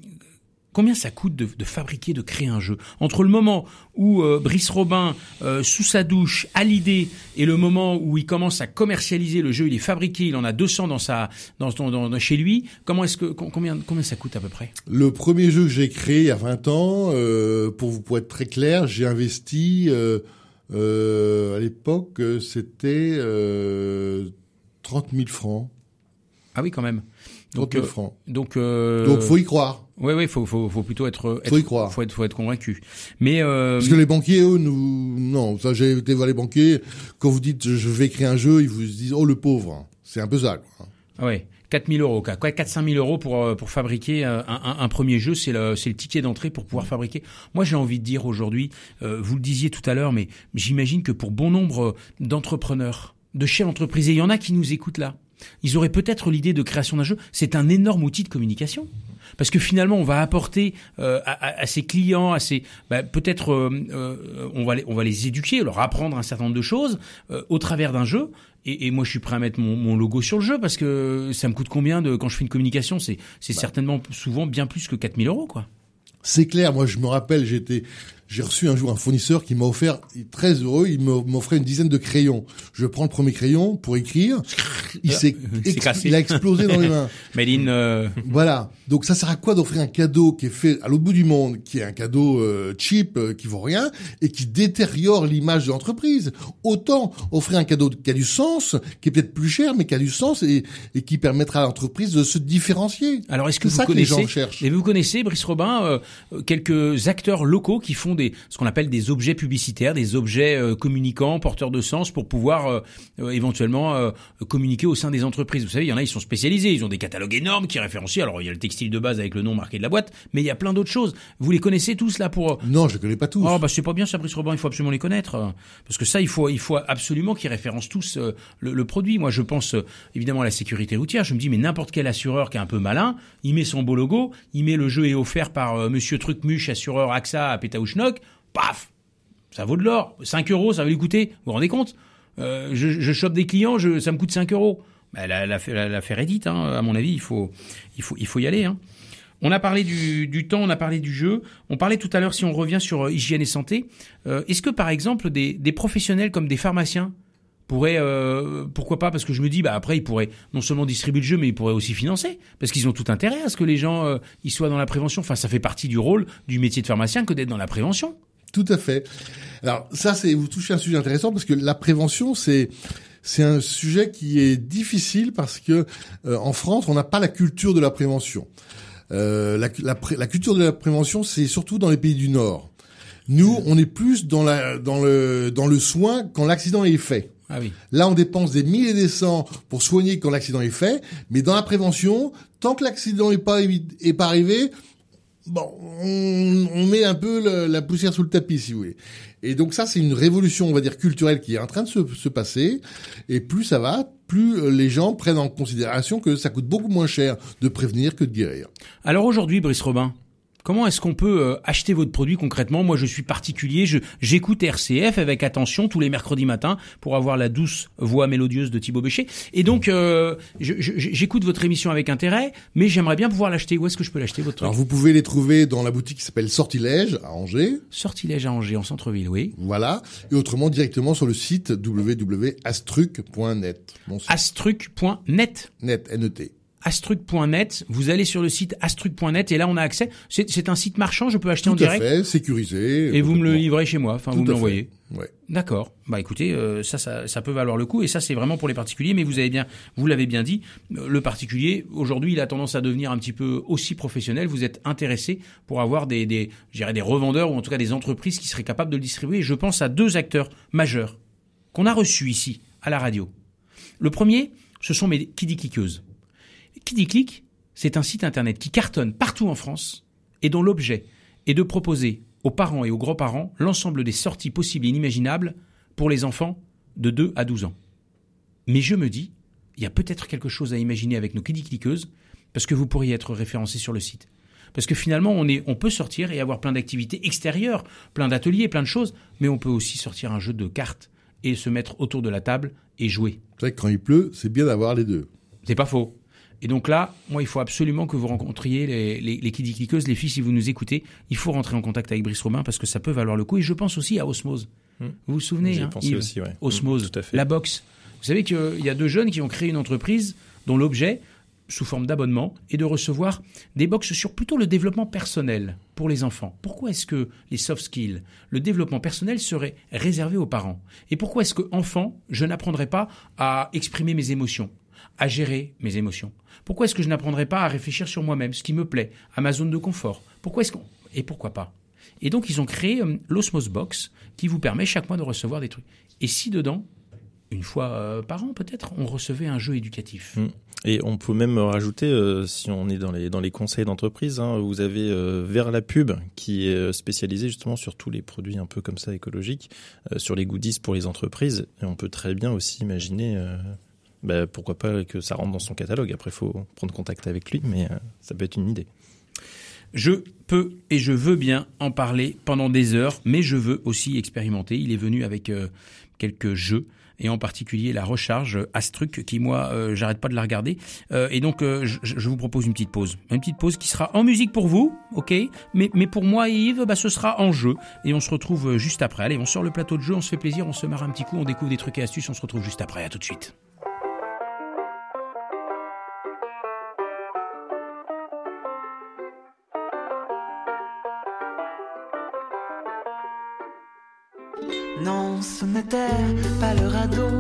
Combien ça coûte de, de, fabriquer, de créer un jeu? Entre le moment où euh, Brice Robin, euh, sous sa douche, a l'idée, et le moment où il commence à commercialiser le jeu, il est fabriqué, il en a 200 dans sa, dans, dans, dans chez lui. Comment est-ce que combien combien ça coûte à peu près? Le premier jeu que j'ai créé il y a 20 ans, euh, pour vous pour être très clair, j'ai investi euh, euh, à l'époque, c'était 30 000 francs. Ah oui, quand même. Donc, Donc, francs. donc, euh, Donc, faut y croire. Oui, oui, faut, faut, faut plutôt être, être Faut y croire. faut être, faut être convaincu. Mais euh, Parce que les banquiers, eux, nous, non, ça, j'ai été voir les banquiers. Quand vous dites, je vais créer un jeu, ils vous disent, oh, le pauvre. C'est un peu ça, quoi. ah ouais, 4000 euros, quoi, 4 5 000 euros pour euh, pour fabriquer un, un, un premier jeu, c'est le c'est le ticket d'entrée pour pouvoir fabriquer. Moi, j'ai envie de dire aujourd'hui, euh, vous le disiez tout à l'heure, mais j'imagine que pour bon nombre d'entrepreneurs, de chefs d'entreprise, et il y en a qui nous écoutent là, ils auraient peut-être l'idée de création d'un jeu. C'est un énorme outil de communication. Parce que finalement, on va apporter euh, à, à, ses clients, à ses, bah, peut-être, euh, euh, on va les, on va les éduquer, leur apprendre un certain nombre de choses euh, au travers d'un jeu. Et, et, moi, je suis prêt à mettre mon, mon, logo sur le jeu parce que ça me coûte combien de quand je fais une communication C'est, c'est bah. certainement souvent bien plus que 4000 euros, quoi. C'est clair. Moi, je me rappelle, j'étais, j'ai reçu un jour un fournisseur qui m'a offert, très heureux, il m'offrait une dizaine de crayons. Je prends le premier crayon pour écrire. Il s'est, il a explosé dans les mains. In. Euh... Voilà. Donc ça sert à quoi d'offrir un cadeau qui est fait à l'autre bout du monde, qui est un cadeau euh, cheap, euh, qui vaut rien et qui détériore l'image de l'entreprise? Autant offrir un cadeau qui a du sens, qui est peut-être plus cher, mais qui a du sens et, et qui permettra à l'entreprise de se différencier. Alors est-ce que vous ça connaissez que les gens cherchent. Et vous connaissez Brice Robin euh, quelques acteurs locaux qui font des ce qu'on appelle des objets publicitaires, des objets euh, communicants, porteurs de sens pour pouvoir euh, euh, éventuellement euh, communiquer au sein des entreprises. Vous savez, il y en a, ils sont spécialisés, ils ont des catalogues énormes qui référencient. Alors il y a le textile de base avec le nom marqué de la boîte, mais il y a plein d'autres choses. Vous les connaissez tous là pour Non, je les connais pas tous. Oh bah c'est pas bien, ça, Brice Robin, il faut absolument les connaître parce que ça, il faut il faut absolument qu'ils référencent tous le, le, produit. Moi, je pense évidemment à la sécurité routière. Je me dis mais n'importe quel assureur qui est un peu malin, il met son beau logo, il met le jeu est offert par Monsieur Trucmuche, assureur AXA à Paf, ça vaut de l'or. 5 euros, ça va lui coûter. Vous vous rendez compte? Euh, je, chope des clients, ça me coûte 5 euros. L'affaire la, la, est dite, hein, à mon avis, il faut, y aller. Hein. On a parlé du, temps, on a parlé du jeu. On parlait tout à l'heure, si on revient sur euh, hygiène et santé, euh, est-ce que par exemple des, professionnels comme des pharmaciens pourraient, euh, pourquoi pas Parce que je me dis, bah après, ils pourraient non seulement distribuer le jeu, mais ils pourraient aussi financer, parce qu'ils ont tout intérêt à ce que les gens euh, ils soient dans la prévention. Enfin, ça fait partie du rôle du métier de pharmacien que d'être dans la prévention. Tout à fait. Alors ça, c'est vous touchez un sujet intéressant parce que la prévention, c'est c'est un sujet qui est difficile parce que euh, en France, on n'a pas la culture de la prévention. Euh, la, la, la, culture de la prévention, c'est surtout dans les pays du Nord. Nous, on est plus dans la dans le dans le soin quand l'accident est fait. Ah oui. Là, on dépense des milliers et des cents pour soigner quand l'accident est fait, mais dans la prévention, tant que l'accident n'est pas est pas arrivé, bon, on, on, met un peu le, la poussière sous le tapis, si vous voulez. Et donc ça, c'est une révolution, on va dire, culturelle qui est en train de se, se, passer. Et plus ça va, plus les gens prennent en considération que ça coûte beaucoup moins cher de prévenir que de guérir. Alors aujourd'hui, Brice Robin, Comment est-ce qu'on peut euh, acheter votre produit concrètement? Moi, je suis particulier, je j'écoute RCF avec attention tous les mercredis matins pour avoir la douce voix mélodieuse de Thibaut Bécher. Et donc, euh, j'écoute votre émission avec intérêt, mais j'aimerais bien pouvoir l'acheter. Où est-ce que je peux l'acheter votre Alors, vous pouvez les trouver dans la boutique qui s'appelle Sortilège à Angers. Sortilège à Angers, en centre-ville, oui. Voilà. Et autrement, directement sur le site www.astruc.net. Astruc.net. Net, N-E-T astruc.net. Vous allez sur le site astruc.net et là on a accès. C'est un site marchand, je peux acheter Tout en direct. Tout à fait, sécurisé. Et vous me le livrez chez moi, enfin Tout vous me l'envoyez. Ouais. D'accord. Bah écoutez, euh, ça, ça, ça peut valoir le coup et ça c'est vraiment pour les particuliers. Mais vous avez bien, vous l'avez bien dit, le particulier aujourd'hui il a tendance à devenir un petit peu aussi professionnel. Vous êtes intéressé pour avoir des, des, des revendeurs ou en tout cas des entreprises qui seraient capables de le distribuer. Et je pense à deux acteurs majeurs qu'on a reçus ici à la radio. Le premier, ce sont mes kiddy KiddyClick, c'est un site internet qui cartonne partout en France et dont l'objet est de proposer aux parents et aux grands-parents l'ensemble des sorties possibles et inimaginables pour les enfants de 2 à 12 ans. Mais je me dis, il y a peut-être quelque chose à imaginer avec nos cliqueuses parce que vous pourriez être référencé sur le site. Parce que finalement, on, est, on peut sortir et avoir plein d'activités extérieures, plein d'ateliers, plein de choses, mais on peut aussi sortir un jeu de cartes et se mettre autour de la table et jouer. C'est vrai que quand il pleut, c'est bien d'avoir les deux. C'est pas faux. Et donc là, moi, il faut absolument que vous rencontriez les, les, les cliqueuses, les filles, si vous nous écoutez, il faut rentrer en contact avec Brice Romain parce que ça peut valoir le coup. Et je pense aussi à Osmose. Hmm. Vous vous souvenez hein, Yves aussi, ouais. Osmose, hmm, la boxe. Vous savez qu'il y a deux jeunes qui ont créé une entreprise dont l'objet, sous forme d'abonnement et de recevoir des box sur plutôt le développement personnel pour les enfants. Pourquoi est-ce que les soft skills, le développement personnel serait réservé aux parents? Et pourquoi est-ce que enfant, je n'apprendrai pas à exprimer mes émotions, à gérer mes émotions Pourquoi est-ce que je n'apprendrai pas à réfléchir sur moi-même, ce qui me plaît, à ma zone de confort? Pourquoi est-ce qu'on et pourquoi pas? Et donc ils ont créé euh, l'Osmos Box qui vous permet chaque mois de recevoir des trucs. Et si dedans une fois euh, par an peut-être, on recevait un jeu éducatif. Mmh. Et on peut même rajouter, euh, si on est dans les dans les conseils d'entreprise, hein, vous avez euh, Vers la pub qui est spécialisé justement sur tous les produits un peu comme ça écologiques, sur les goodies pour les entreprises. Et on peut très bien aussi imaginer, bah, pourquoi pas que ça rentre dans son catalogue. Après, il faut prendre contact avec lui, mais ça peut être une idée. Je peux et je veux bien en parler pendant des heures, mais je veux aussi expérimenter. Il est venu avec quelques jeux et en particulier la recharge Astruc qui moi euh, j'arrête pas de la regarder. Euh, et donc euh, je, vous propose une petite pause. Une petite pause qui sera en musique pour vous ok? Mais, mais pour moi Yves bah, ce sera en jeu. Et on se retrouve juste après. Allez on sort le plateau de jeu on se fait plaisir on se marre un petit coup on découvre des trucs et astuces on se retrouve juste après. À tout de suite Non, ce n'était pas le radeau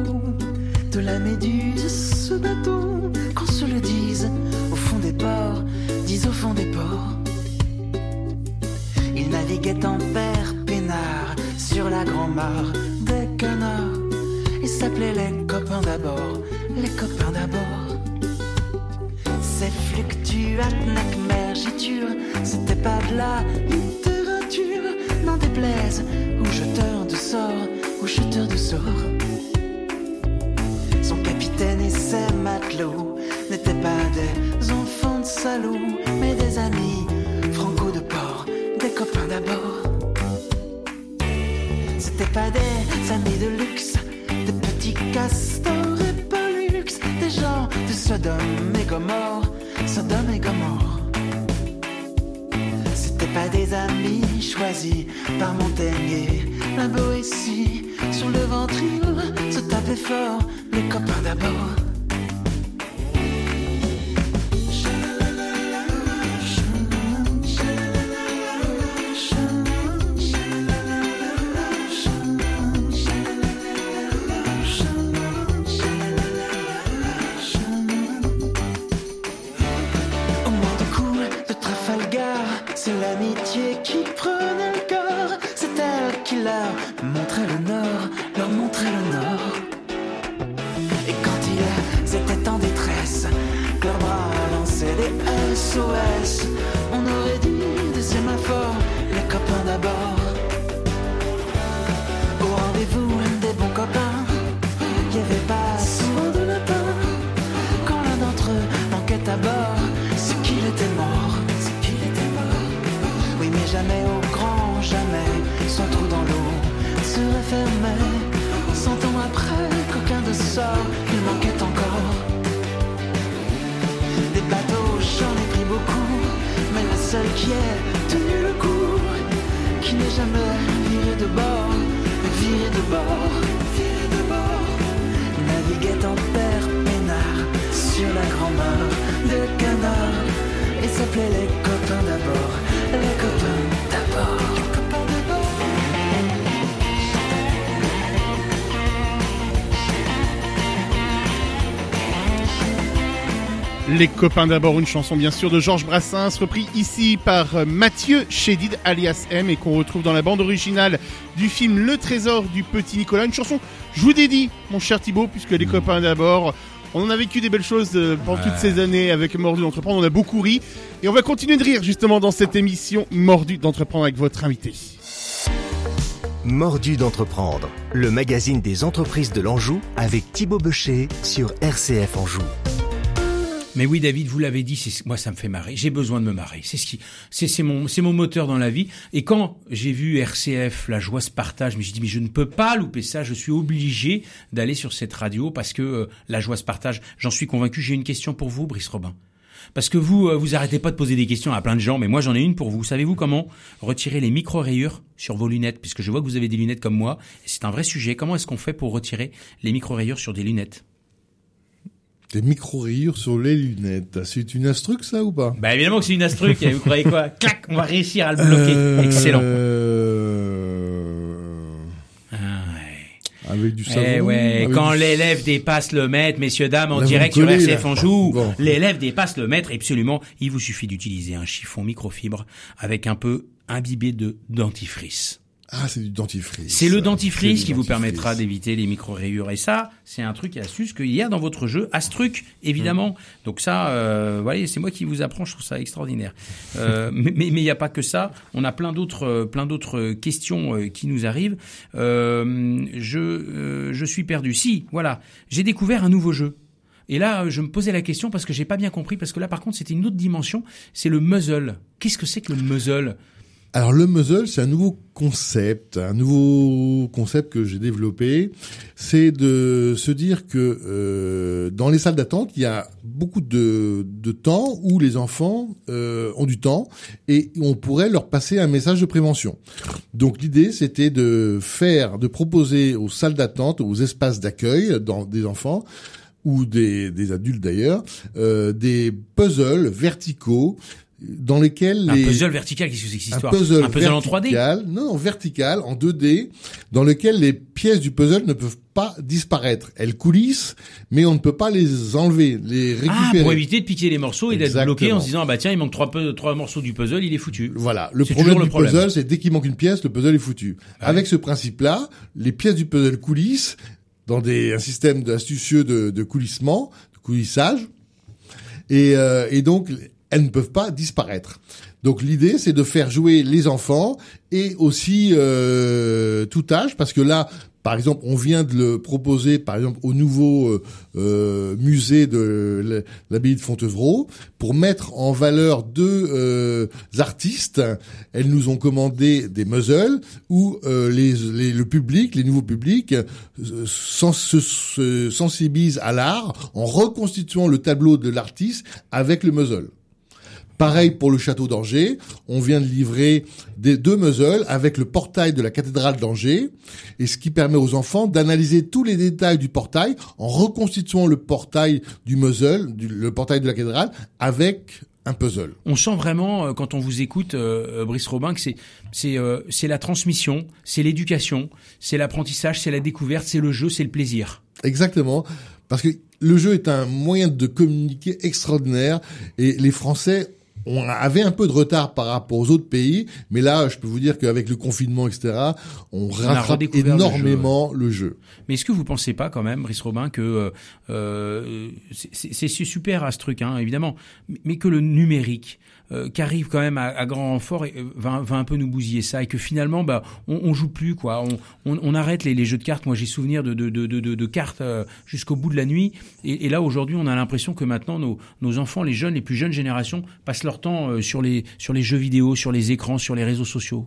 de la méduse, ce bateau, qu'on se le dise au fond des ports, dis au fond des ports. Il naviguait en père peinard sur la grand-mare des canards. Ils s'appelaient les copains d'abord, les copains d'abord. Ces fluctuates, mergiture, c'était pas de la ou jeteurs de sorts, ou jeteurs de sorts. Son capitaine et ses matelots n'étaient pas des enfants de salauds, mais des amis franco de port, des copains d'abord. C'était pas des amis de luxe, des petits castors et pollux, des gens de Sodome et Gomorre, Sodome et Gomorre pas des amis choisis par Montaigne. La Boétie, sur le ventrille, se taper fort, les copains d'abord. Les copains d'abord, une chanson bien sûr de Georges Brassens, repris ici par euh, Mathieu Chédid alias M et qu'on retrouve dans la bande originale du film Le Trésor du Petit Nicolas. Une chanson, je vous dédie, mon cher Thibaut, puisque les copains d'abord, On en a vécu des belles choses euh, pendant toutes ces années avec Mordu d'entreprendre. On a beaucoup ri et on va continuer de rire justement dans cette émission Mordu d'entreprendre avec votre invité. Mordu d'entreprendre, le magazine des entreprises de l'Anjou avec Thibaut Becher sur RCF Anjou. Mais oui, David, vous l'avez dit, c'est- moi ça me fait marrer. J'ai besoin de me marrer. C'est ce qui, c'est c'est mon, c'est mon moteur dans la vie. Et quand j'ai vu RCF, la joie se partage, je me suis dit mais je ne peux pas louper ça. Je suis obligé d'aller sur cette radio parce que euh, la joie se partage. J'en suis convaincu. J'ai une question pour vous, Brice Robin. Parce que vous, euh, vous arrêtez pas de poser des questions à plein de gens, mais moi j'en ai une pour vous. Savez-vous comment retirer les micro-rayures sur vos lunettes? Puisque je vois que vous avez des lunettes comme moi. C'est un vrai sujet. Comment est-ce qu'on fait pour retirer les micro-rayures sur des lunettes? Des micro-rayures sur les lunettes. C'est une astuce, ça, ou pas? Bah évidemment que c'est une astruc, vous croyez quoi? Clac, on va réussir à le bloquer. Euh, Excellent. Ah, ouais. avec du savon. Eh ouais, quand du- l'élève dépasse le maître, messieurs dames, en Là, direct sur RCF. Anjou, Bon. l'élève dépasse le maître, absolument, il vous suffit d'utiliser un chiffon microfibre avec un peu imbibé de dentifrice. Ah, c'est du dentifrice. C'est le dentifrice qui vous permettra d'éviter les micro-rayures. Et ça, c'est un truc et astuce qu'il y a dans votre jeu. Astruc, évidemment. Mm. Donc ça, euh, voyez, c'est moi qui vous apprends. Je trouve ça extraordinaire. Euh, mais mais mais il n'y a pas que ça. On a plein d'autres euh, plein d'autres questions euh, qui nous arrivent. Euh, je euh, je suis perdu. Si, voilà, j'ai découvert un nouveau jeu. Et là, je me posais la question parce que j'ai pas bien compris parce que là, par contre, c'était une autre dimension. C'est le muzzle. Qu'est-ce que c'est que le muzzle? Alors le muzzle, c'est un nouveau concept, un nouveau concept que j'ai développé. C'est de se dire que euh, dans les salles d'attente, il y a beaucoup de, temps où les enfants euh, ont du temps et on pourrait leur passer un message de prévention. Donc l'idée, c'était de faire, de proposer aux salles d'attente, aux espaces d'accueil des enfants ou des, des adultes d'ailleurs, euh, des puzzles verticaux dans lesquels Un les puzzle vertical, qu'est-ce que c'est que cette un histoire? puzzle, Un puzzle en 3D vertical, non, non, vertical, en 2D, dans lequel les pièces du puzzle ne peuvent pas disparaître. Elles coulissent, mais on ne peut pas les enlever, les Ah, récupérer. pour éviter de piquer les morceaux et d'être bloqué en se disant ah bah tiens il manque trois, trois morceaux du puzzle, il est foutu. Voilà, le problème du le problème. puzzle, c'est dès qu'il manque une pièce, le puzzle est foutu. Ouais. Avec ce principe-là, les pièces du puzzle coulissent dans des, un système astucieux de, de coulissement, de coulissage, et, euh, et donc elles ne peuvent pas disparaître. Donc l'idée, c'est de faire jouer les enfants et aussi euh, tout âge, parce que là, par exemple, on vient de le proposer, par exemple, au nouveau euh, euh, musée de l'abbaye de Fontevraud, pour mettre en valeur deux euh, artistes. Elles nous ont commandé des muzzles où euh, les, les- le public, les nouveaux publics, euh, sens- se, se sensibilisent à l'art en reconstituant le tableau de l'artiste avec le muzzle. Pareil pour le château d'Angers, on vient de livrer des deux muzzles avec le portail de la cathédrale d'Angers, et ce qui permet aux enfants d'analyser tous les détails du portail en reconstituant le portail du muzzle, du- le portail de la cathédrale, avec un puzzle. On sent vraiment euh, quand on vous écoute, euh, euh, Brice Robin, que c'est c'est euh, c'est la transmission, c'est l'éducation, c'est l'apprentissage, c'est la découverte, c'est le jeu, c'est le plaisir. Exactement, parce que le jeu est un moyen de communiquer extraordinaire, et les Français on avait un peu de retard par rapport aux autres pays, mais là, je peux vous dire qu'avec le confinement, etc., on a rattrape redécouvert le jeu, énormément le jeu. Mais est-ce que vous pensez pas quand même, Brice Robin, que euh, euh, c'est- super à ce truc, hein, évidemment, mais- que le numérique euh, qui arrive quand même à, à grand renfort et, euh, va, va un peu nous bousiller ça et que finalement bah on, on joue plus quoi, on, on, on arrête les, les jeux de cartes. Moi j'ai souvenir de, de, de, de, de- de cartes euh, jusqu'au bout de la nuit et, et là aujourd'hui on a l'impression que maintenant nos, nos enfants, les jeunes, les plus jeunes générations passent leur euh, sur les sur les jeux vidéo, sur les écrans, sur les réseaux sociaux?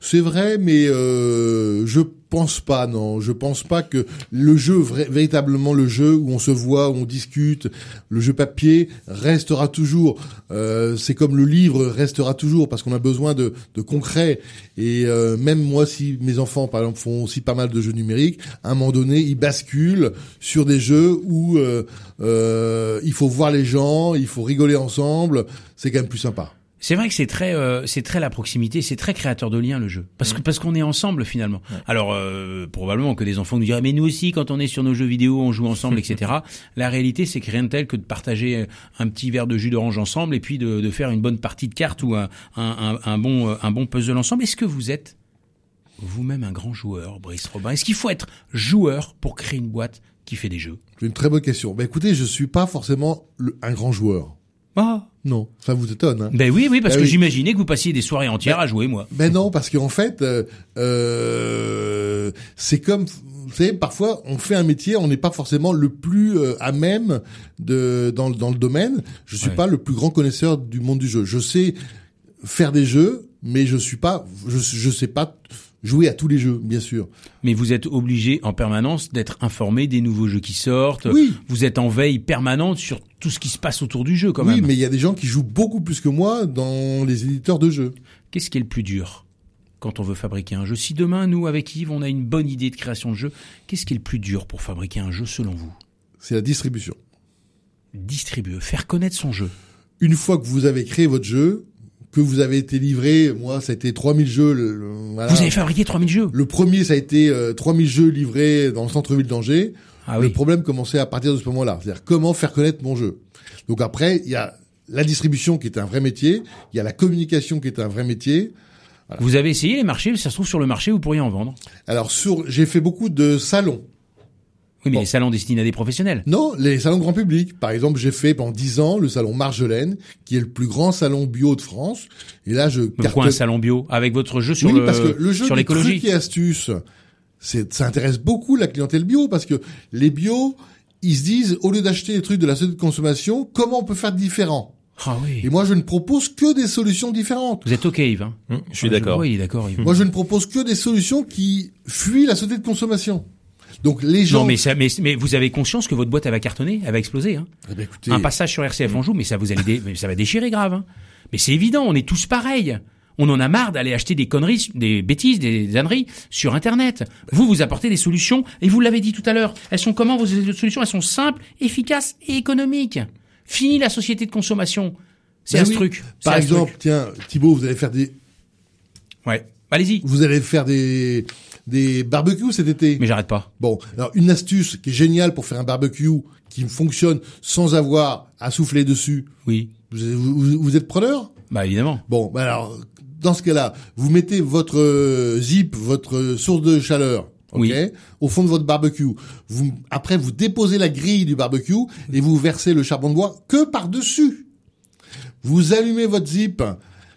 C'est vrai, mais euh, je pense pas, non. Je pense pas que le jeu, véritablement le jeu où on se voit, où on discute, le jeu papier restera toujours. Euh, c'est comme le livre restera toujours parce qu'on a besoin de, de concret. Et euh, même moi, si mes enfants, par exemple, font aussi pas mal de jeux numériques, à un moment donné, ils basculent sur des jeux où euh, il faut voir les gens, il faut rigoler ensemble. C'est quand même plus sympa. C'est vrai que c'est très, euh, c'est très la proximité, c'est très créateur de liens le jeu, parce que parce qu'on est ensemble finalement. Alors euh, probablement que des enfants nous diraient mais nous aussi quand on est sur nos jeux vidéo on joue ensemble etc. La réalité c'est que rien de tel que de partager un petit verre de jus d'orange ensemble et puis de, de faire une bonne partie de cartes ou un, un, un, un bon un bon puzzle ensemble. Est-ce que vous êtes vous-même un grand joueur, Brice Robin? Est-ce qu'il faut être joueur pour créer une boîte qui fait des jeux? C'est une très bonne question. Ben écoutez, je suis pas forcément le- un grand joueur. Ah Non, ça vous étonne. Hein Ben oui, oui, parce Ben que oui. j'imaginais que vous passiez des soirées entières à jouer, moi. Ben non, parce qu'en fait, euh, euh, c'est comme, vous savez, parfois on fait un métier, on n'est pas forcément le plus euh, à même de dans, le- dans le domaine. Je suis Ouais. pas le plus grand connaisseur du monde du jeu. Je sais faire des jeux, mais je suis pas, je, je sais pas jouer à tous les jeux, bien sûr. Mais vous êtes obligé en permanence d'être informé des nouveaux jeux qui sortent. Oui. Vous êtes en veille permanente sur tout ce qui se passe autour du jeu, quand oui, même. mais il y a des gens qui jouent beaucoup plus que moi dans les éditeurs de jeux. Qu'est-ce qui est le plus dur quand on veut fabriquer un jeu? Si demain, nous, avec Yves, on a une bonne idée de création de jeu, qu'est-ce qui est le plus dur pour fabriquer un jeu selon vous? C'est la distribution. Distribuer, faire connaître son jeu. une fois que vous avez créé votre jeu, que vous avez été livré, moi ça a été 3000 jeux. le- le- voilà. Vous avez fabriqué 3000 jeux Le premier ça a été euh, 3000 jeux livrés dans le centre-ville d'Angers. Ah le oui. problème commençait à partir de ce moment-là, c'est-à-dire comment faire connaître mon jeu. Donc après, il y a la distribution qui est un vrai métier, il y a la communication qui est un vrai métier. Vous avez essayé les marchés, ça se trouve sur le marché, vous pourriez en vendre. Alors sur, j'ai fait beaucoup de salons. Oui, mais Bon. les salons destinés à des professionnels. Non, les salons grand public. Par exemple, j'ai fait pendant 10 ans le salon Marjolaine, qui est le plus grand salon bio de France. Et là, je Mais Pourquoi un cartonne- salon bio avec votre jeu sur oui, le parce que le jeu sur l'écologie trucs et astuces, c'est, ça intéresse beaucoup la clientèle bio parce que les bio, ils se disent, au lieu d'acheter des trucs de la société de consommation, comment on peut faire différent? Ah oui. Et moi, je ne propose que des solutions différentes. Vous êtes ok, Yves hein? Hum, je suis d'accord. Oui, d'accord, Yves. Moi, je ne propose que des solutions qui fuient la société de consommation. Donc, les gens... Non, mais, ça, mais, mais vous avez conscience que votre boîte elle va cartonner, elle va exploser. Hein Eh ben, écoutez, un passage sur RCF en joue, mais ça vous allez dé- ça va déchirer grave. Hein. Mais c'est évident, on est tous pareils. On en a marre d'aller acheter des conneries, des bêtises, des âneries sur Internet. Vous, vous apportez des solutions, et vous l'avez dit tout à l'heure. Elles sont comment vos solutions? Elles sont simples, efficaces et économiques. Fini la société de consommation. C'est ben un oui. truc. Par exemple, tiens, Thibaut, vous allez faire des, Ouais. Allez-y. vous allez faire des, des barbecues cet été. Mais j'arrête pas. Bon, alors une astuce qui est géniale pour faire un barbecue qui fonctionne sans avoir à souffler dessus. Oui. Vous, vous- vous êtes preneur? Bah évidemment. Bon, ben alors dans ce cas-là, vous mettez votre euh, zip, votre source de chaleur. ok, Oui. au fond de votre barbecue. Vous, après, vous déposez la grille du barbecue et vous versez le charbon de bois que par-dessus. Vous allumez votre zip,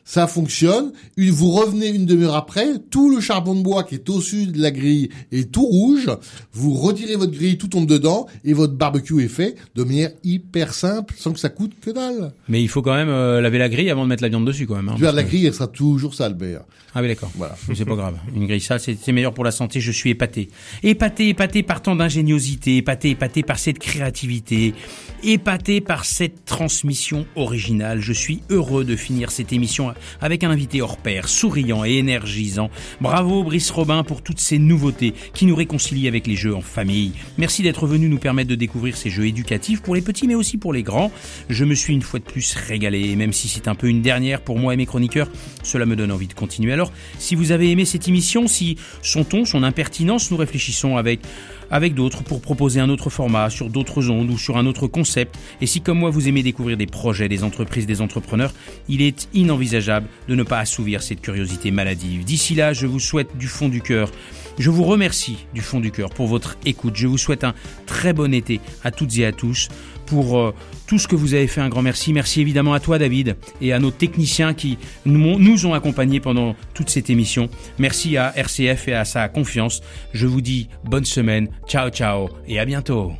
ça fonctionne. Une- Vous revenez une demi-heure après, tout le charbon de bois qui est au-dessus de la grille est tout rouge. Vous retirez votre grille, tout tombe dedans et votre barbecue est fait de manière hyper simple, sans que ça coûte que dalle. Mais il faut quand même euh, laver la grille avant de mettre la viande dessus quand même. Hein, Tu la que- grille, elle sera toujours sale, mais Ah oui d'accord. Voilà. Mais C'est pas grave. Une grille sale, c'est meilleur pour la santé. Je suis épaté. Épaté, épaté par tant d'ingéniosité, épaté, épaté par cette créativité, épaté par cette transmission originale. Je suis heureux de finir cette émission avec un invité hors pair, souriant et énergisant. Bravo Brice Robin pour toutes ces nouveautés qui nous réconcilient avec les jeux en famille. Merci d'être venu nous permettre de découvrir ces jeux éducatifs pour les petits mais aussi pour les grands. Je me suis une fois de plus régalé, même si c'est un peu une dernière pour moi et mes chroniqueurs, cela me donne envie de continuer. Alors, si vous avez aimé cette émission, si son ton, son impertinence, nous réfléchissons avec avec d'autres pour proposer un autre format sur d'autres ondes ou sur un autre concept. Et si comme moi vous aimez découvrir des projets, des entreprises, des entrepreneurs, il est inenvisageable de ne pas assouvir cette curiosité maladive. D'ici là, je vous souhaite du fond du cœur je vous remercie du fond du cœur pour votre écoute. Je vous souhaite un très bon été à toutes et à tous. Pour euh, tout ce que vous avez fait, un grand merci. Merci évidemment à toi, David, et à nos techniciens qui nous, ont accompagnés pendant toute cette émission. Merci à RCF et à sa confiance. Je vous dis bonne semaine. Ciao, ciao, et à bientôt.